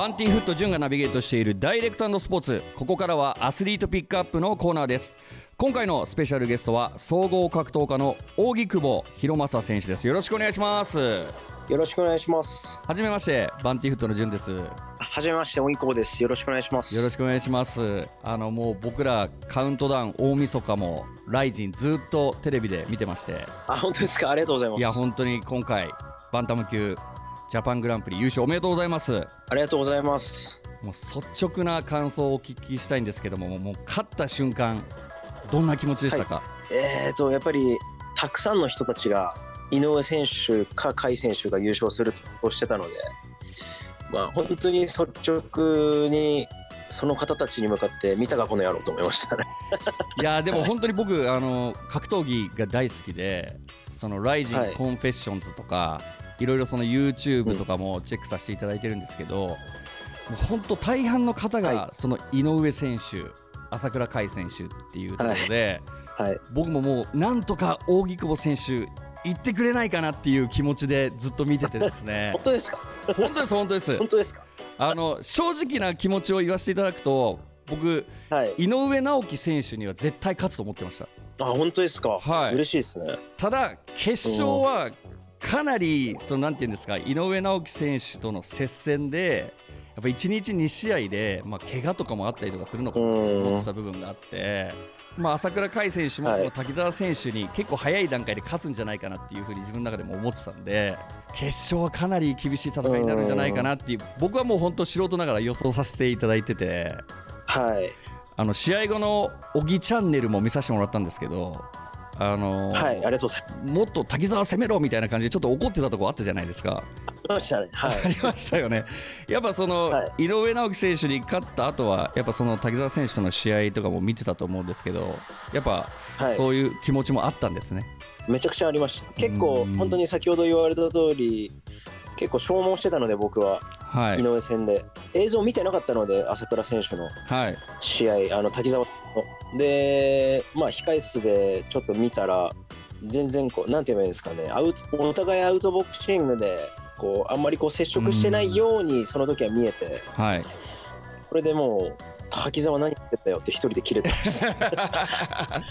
バンティフット潤がナビゲートしているダイレクトスポーツここからはアスリートピックアップのコーナーです今回のスペシャルゲストは総合格闘家の扇久保博正選手ですよろしくお願いしますよろしくお願いします。はじめましてバンティフットの潤ですよはじめまして、おいこぼです。よろしくお願いします。ろしくお願いしますあのもう僕らカウントダウン大晦日もライジンずっとテレビで見てましてあ、本当ですか。ありがとうございます。いや本当に今回バンタム級ジャパングランプリ優勝おめでとうございますありがとうございます。もう率直な感想をお聞きしたいんですけどももう勝った瞬間どんな気持ちでしたか、えーと、やっぱり、たくさんの人たちが、井上選手か甲斐選手が優勝するとしてたので、まあ、本当に率直に、その方たちに向かって、見たかこの野郎と思いましたね。いやーでも本当に僕あの格闘技が大好きでその RIZIN はい Confessions とか、い、ろいろその YouTube とかもチェックさせていただいてるんですけど、もう本当大半の方が、はその井上選手朝倉海選手っていうところで、はい。僕ももうなんとか扇久保選手行ってくれないかなっていう気持ちでずっと見ててですね。本当ですか？本当です本当です。本当ですか？あの正直な気持ちを言わせていただくと僕はい。井上直樹選手には絶対勝つと思ってました。あ、本当ですか？はい。嬉しいですね。ただ決勝はかなりそのなんていうんですか井上直樹選手との接戦でやっぱ1日2試合で、まあ、怪我とかもあったりとかするのかなと思ってた部分があって、まあ、朝倉海選手もはいその滝沢選手に結構早い段階で勝つんじゃないかなっていうふうに自分の中でも思ってたんで決勝はかなり厳しい戦いになるんじゃないかなっていう僕はもう本当素人ながら予想させていただいててはい。あの試合後の小木チャンネルも見させてもらったんですけど。あのはい。ありがとうございます。もっと滝沢攻めろみたいな感じでちょっと怒ってたとこあったじゃないですか。ありましたね。はい。ありましたよね。やっぱその、は井上直樹選手に勝った後はやっぱその滝沢選手との試合とかも見てたと思うんですけどやっぱはい。そういう気持ちもあったんですね。めちゃくちゃありました結構うん本当に先ほど言われた通り結構消耗してたので僕ははい。井上戦で、映像見てなかったので朝倉選手の。はい。試合あの滝沢の。でまあ控え室でちょっと見たら全然こうなんて言えばいいんですかね。アウトお互いアウトボクシングでこうあんまりこう接触してないようにその時は見えて。はい。これでもう滝沢何言ってたよって一人で切れてました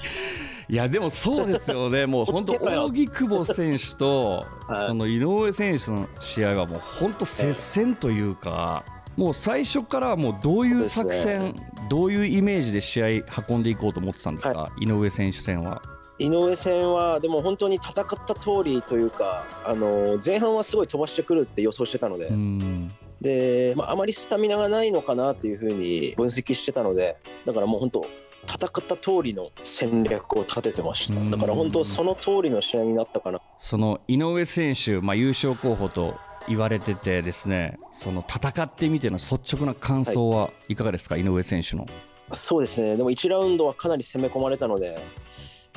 いやでもそうですよね。もう本当 扇久保選手と はいその井上選手の試合はもう本当接戦というか。もう最初からもうどういう作戦、どういうイメージで試合運んでいこうと思ってたんですか、井上選手戦は。井上戦はでも本当に戦った通りというかあの前半はすごい飛ばしてくるって予想してたので、うんで、まあ、あまりスタミナがないのかなというふうに分析してたのでだからもう本当戦った通りの戦略を立ててましうん。ただから本当その通りの試合になったかな。その井上選手、まあ、優勝候補と言われててですねその戦ってみての率直な感想はい。かがですか、井上選手の。そうですね。でも1ラウンドはかなり攻め込まれたので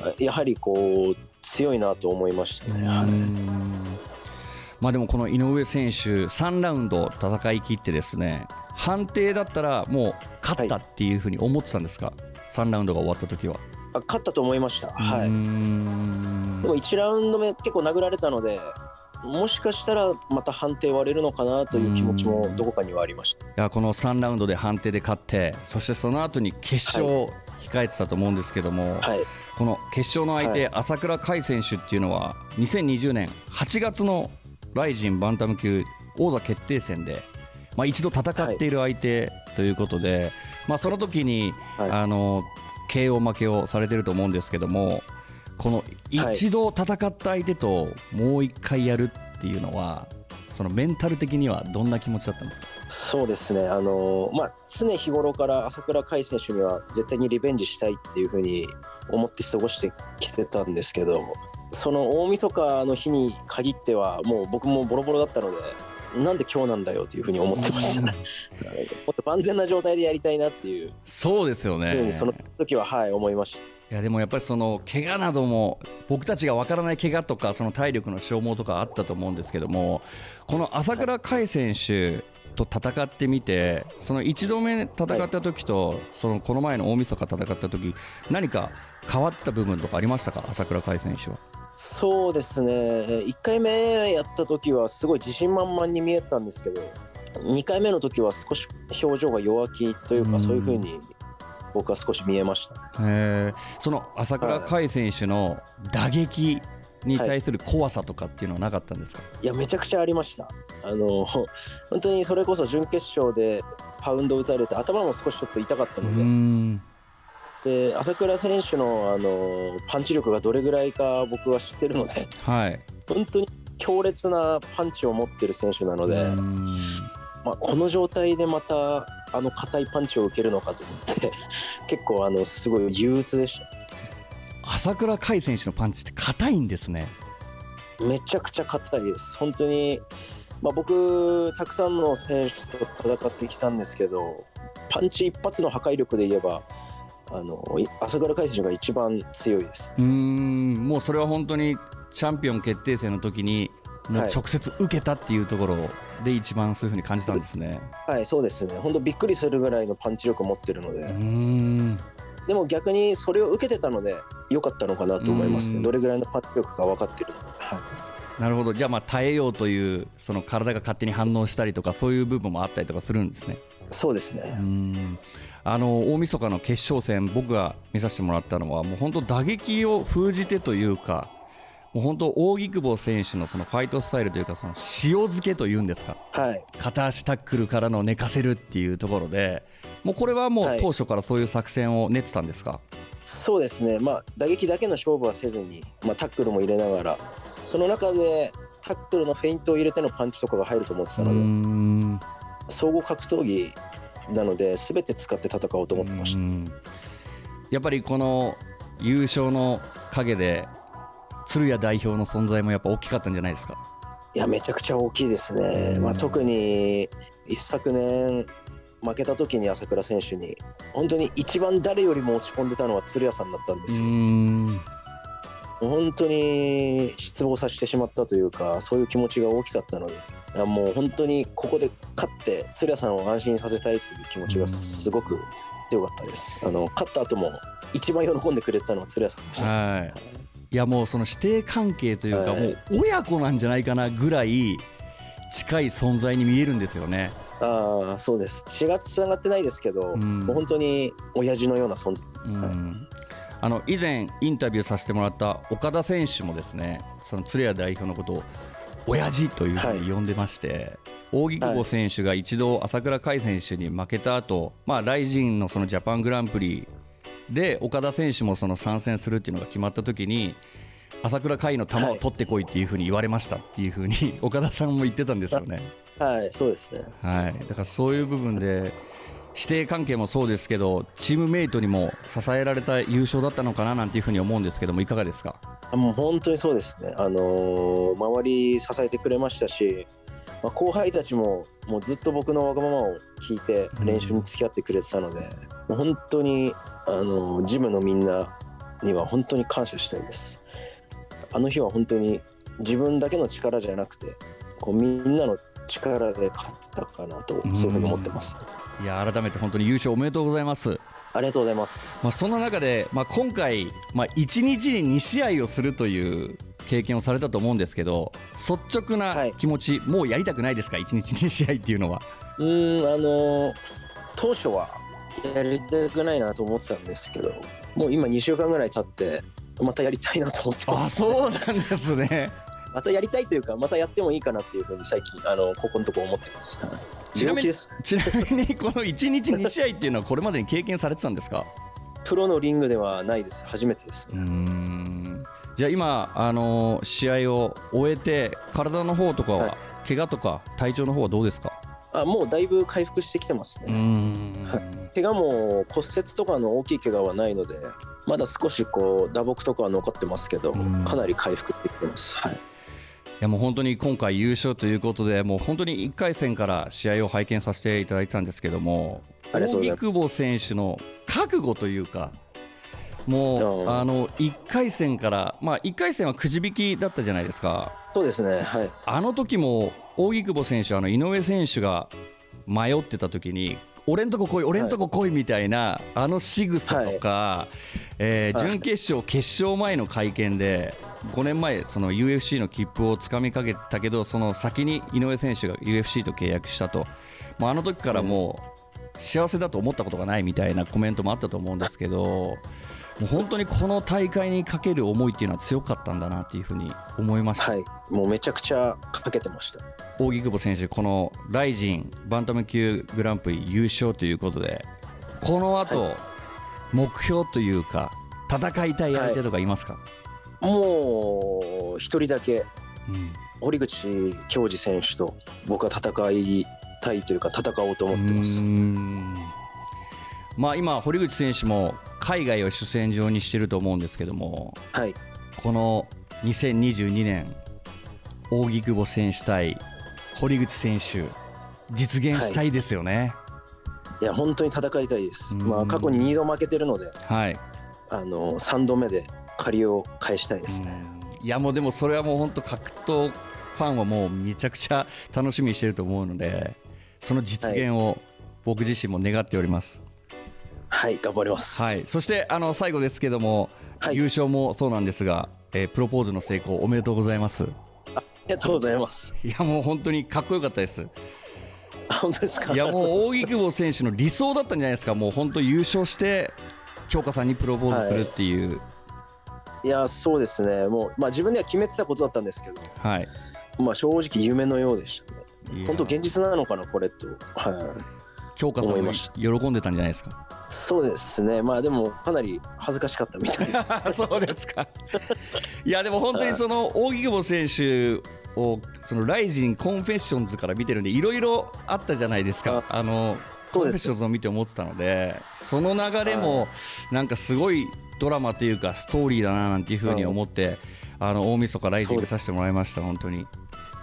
あやはりこう強いなと思いましたね、まあでもこの井上選手3ラウンド戦い切ってですね判定だったらもう勝ったっていうふうに思ってたんですか、3ラウンドが終わった時は。あ勝ったと思いました、はい、んでも1ラウンド目結構殴られたのでもしかしたらまた判定割れるのかなという気持ちもどこかにはありました。いやこの3ラウンドで判定で勝ってそしてその後に決勝を控えてたと思うんですけども、はい。この決勝の相手、はい。朝倉海選手っていうのは2020年8月のライジンバンタム級王座決定戦で、まあ、一度戦っている相手ということで、まあ、その時に、はい。あの KO 負けをされてると思うんですけどもこの一度戦った相手ともう一回やるっていうのはそのメンタル的にはどんな気持ちだったんですか？そうですね、あのまあ、常日頃から朝倉海選手には絶対にリベンジしたいっていうふうに思って過ごしてきてたんですけど、その大晦日の日に限っては、もう僕もボロボロだったので、なんで今日なんだよっていうふうに思ってましたね。もっと万全な状態でやりたいなっていうそうですよねに、その時は、はい、思いました。いやでもやっぱりその怪我なども僕たちが分からない怪我とかその体力の消耗とかあったと思うんですけどもこの朝倉海選手と戦ってみてその1度目戦った時とそのこの前の大晦日戦った時何か変わってた部分とかありましたか？朝倉海選手は。そうですね。1回目やった時はすごい自信満々に見えたんですけど2回目の時は少し表情が弱気というか、うん。そういうふうに僕は少し見えました。えー。その朝倉海選手の打撃に対する怖さとかっていうのはなかったんですか、い。やめちゃくちゃありました。あの本当にそれこそ準決勝でパウンド打たれて頭も少しちょっと痛かったうので、んで朝倉選手のあのパンチ力がどれぐらいか僕は知ってるのではい。本当に強烈なパンチを持ってる選手なので、うん。まあ、この状態でまたあの硬いパンチを受けるのかと思って 結構あのすごい憂鬱でした。朝倉海選手のパンチって硬いんですね。めちゃくちゃ硬いです。本当に、まあ、僕たくさんの選手と戦ってきたんですけどパンチ一発の破壊力で言えばあのい朝倉海選手が一番強いです。うん。もうそれは本当にチャンピオン決定戦の時にもうはい。直接受けたっていうところで一番そういうふうに感じたんですね。はいそうですね。本当びっくりするぐらいのパンチ力を持ってるので、うん。でも逆にそれを受けてたので良かったのかなと思いますうん。ねどれぐらいのパンチ力が分かってるので、はい。なるほど。じゃあまあ耐えようというその体が勝手に反応したりとかそういう部分もあったりとかするんですね。そうですうね、ん。あの大晦日の決勝戦僕が見させてもらったのはもう本当打撃を封じてというかもう本当扇久保選手のそのファイトスタイルというかその塩漬けというんですかはい。片足タックルからの寝かせるっていうところでもうこれはもうはい。当初からそういう作戦を練ってたんですか、そうですね、まあ、打撃だけの勝負はせずに、まあ、タックルも入れながら、その中でタックルのフェイントを入れてのパンチとかが入ると思ってたうので、ん総合格闘技なので、すべて使って戦おうと思ってました。うんやっぱりこの優勝の陰で鶴谷代表の存在もやっぱ大きかったんじゃないですか？いや、めちゃくちゃ大きいですね、まあ、特に一昨年、負けた時に朝倉選手に、本当に一番誰よりも落ち込んでたのは鶴谷さんだったんですよ。ん本当に失望させてしまったというかそういう気持ちが大きかったのでいやもう本当にここで勝って鶴谷さんを安心させたいという気持ちがすごく強かったです。あの勝った後も一番喜んでくれてたのは鶴谷さんでした。はい。いやもうその師弟関係というか、はい。もう親子なんじゃないかなぐらい近い存在に見えるんですよね。ああそうです。血がつながってないですけど、うん。もう本当に親父のような存在。うん。あの以前インタビューさせてもらった岡田選手もですねその鶴谷代表のことを親父というふうに呼んでまして、扇久保選手が一度朝倉海選手に負けた後、まあライジンのそのジャパングランプリで岡田選手もその参戦するっていうのが決まった時に朝倉海の球を取ってこいっていうふうに言われましたっていうふうに 岡田さんも言ってたんですよね。はい。そうですね。はい、だからそういう部分で師弟関係もそうですけどチームメイトにも支えられた優勝だったのかななんていうふうに思うんですけどもいかがですか？あもう本当にそうですね、あのー周り支えてくれましたし、まあ、後輩たちももうずっと僕のわがままを聞いて練習に付き合ってくれてたので、もう本当に、あのージムのみんなには本当に感謝したいです。あの日は本当に自分だけの力じゃなくてこうみんなの力で勝ったかなとそういうふうに思ってます。いや改めて本当に優勝おめでとうございます、ありがとうございます。まあ、そんな中で、まあ、今回、まあ、1日に2試合をするという経験をされたと思うんですけど率直なはい気持ち、もうやりたくないですか？1日2試合っていうのは。うーんあのー当初はやりたくないなと思ってたんですけどもう今2週間ぐらい経ってまたやりたいなと思ってますあそうなんですね。またやりたいというかまたやってもいいかなっていうふうに最近あのここのところ思ってます。ちなみにちなみにこの1日2試合っていうのはこれまでに経験されてたんですか？プロのリングではないです。初めてですうーん。じゃあ今、あのー試合を終えて体の方とかは、はい。怪我とか体調の方はどうですか？あもうだいぶ回復してきてますね、怪我も骨折とかの大きい怪我はないのでまだ少しこう打撲とかは残ってますけどうん。かなり回復できてます。はいいやもう本当に今回優勝ということでもう本当に1回戦から試合を拝見させていただいたんですけども荻久保選手の覚悟というかもううん。あの1回戦から、まあ、1回戦はくじ引きだったじゃないですか。そうですねはい。あの時も荻久保選手あの井上選手が迷ってた時に俺んとこ来い俺んとこ来いみたいな、あの仕草とか、え準決勝決勝前の会見で5年前その UFC の切符をつかみかけたけどその先に井上選手が UFC と契約したと、まあ、あの時からもう幸せだと思ったことがないみたいなコメントもあったと思うんですけどもう本当にこの大会にかける思いっていうのは強かったんだなっていうふうに思いました、はい。もうめちゃくちゃかけてました。扇久保選手このライジンバンタム級グランプリ優勝ということでこの後、は目標というか戦いたい相手とかいますか、もう一人だけうん。堀口恭司選手と僕は戦いたいというか戦おうと思ってます。まあ今堀口選手も海外を主戦場にしてると思うんですけどもはい。この2022年扇久保選手対堀口選手実現したいですよね。い。や本当に戦いたいです。うん。まあ過去に2度負けてるのではい、あの3度目で借りを返したいですねいやもうでもそれはもう本当格闘ファンはもうめちゃくちゃ楽しみにしてると思うのでその実現を僕自身も願っております。はい頑張りますはい、そしてあの最後ですけども、はい優勝もそうなんですが、えープロポーズの成功おめでとうございます。ありがとうございますいやもう本当にかっこよかったです。あ本当ですか？いやもう扇久保選手の理想だったんじゃないですか。もう本当優勝して京香さんにプロポーズするっていう。いやそうですね。もうまあ自分では決めてたことだったんですけど。はい。まあ正直夢のようでしたね。本当現実なのかなこれとはい。京香さんも喜んでたんじゃないですか？そうですね。まあでもかなり恥ずかしかったみたいです。そうですか。いやでも本当にその扇久保選手をその RIZIN Confessions から見てるんでいろいろあったじゃないですか。あの Confessions を見て思ってたのでその流れもなんかすごいドラマというかストーリーだななんていうふうに思ってあの大晦日 RIZIN 見させてもらいました本当に。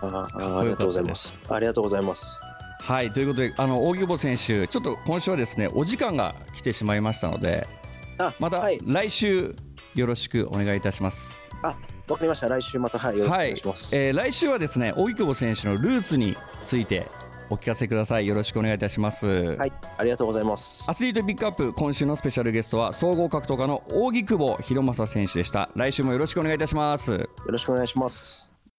あありがとうございます。ありがとうございます。はいということであの扇久保選手ちょっと今週はですねお時間が来てしまいましたのであまたはい。来週よろしくお願いいたします。あわかりました。来週またはいよろしくおはい願いします、えー来週はですね荻久保選手のルーツについてお聞かせください。よろしくお願いいたします、はい、ありがとうございます。アスリートピックアップ今週のスペシャルゲストは総合格闘家の扇久保博正選手でした。来週もよろしくお願いいたします。よろしくお願いします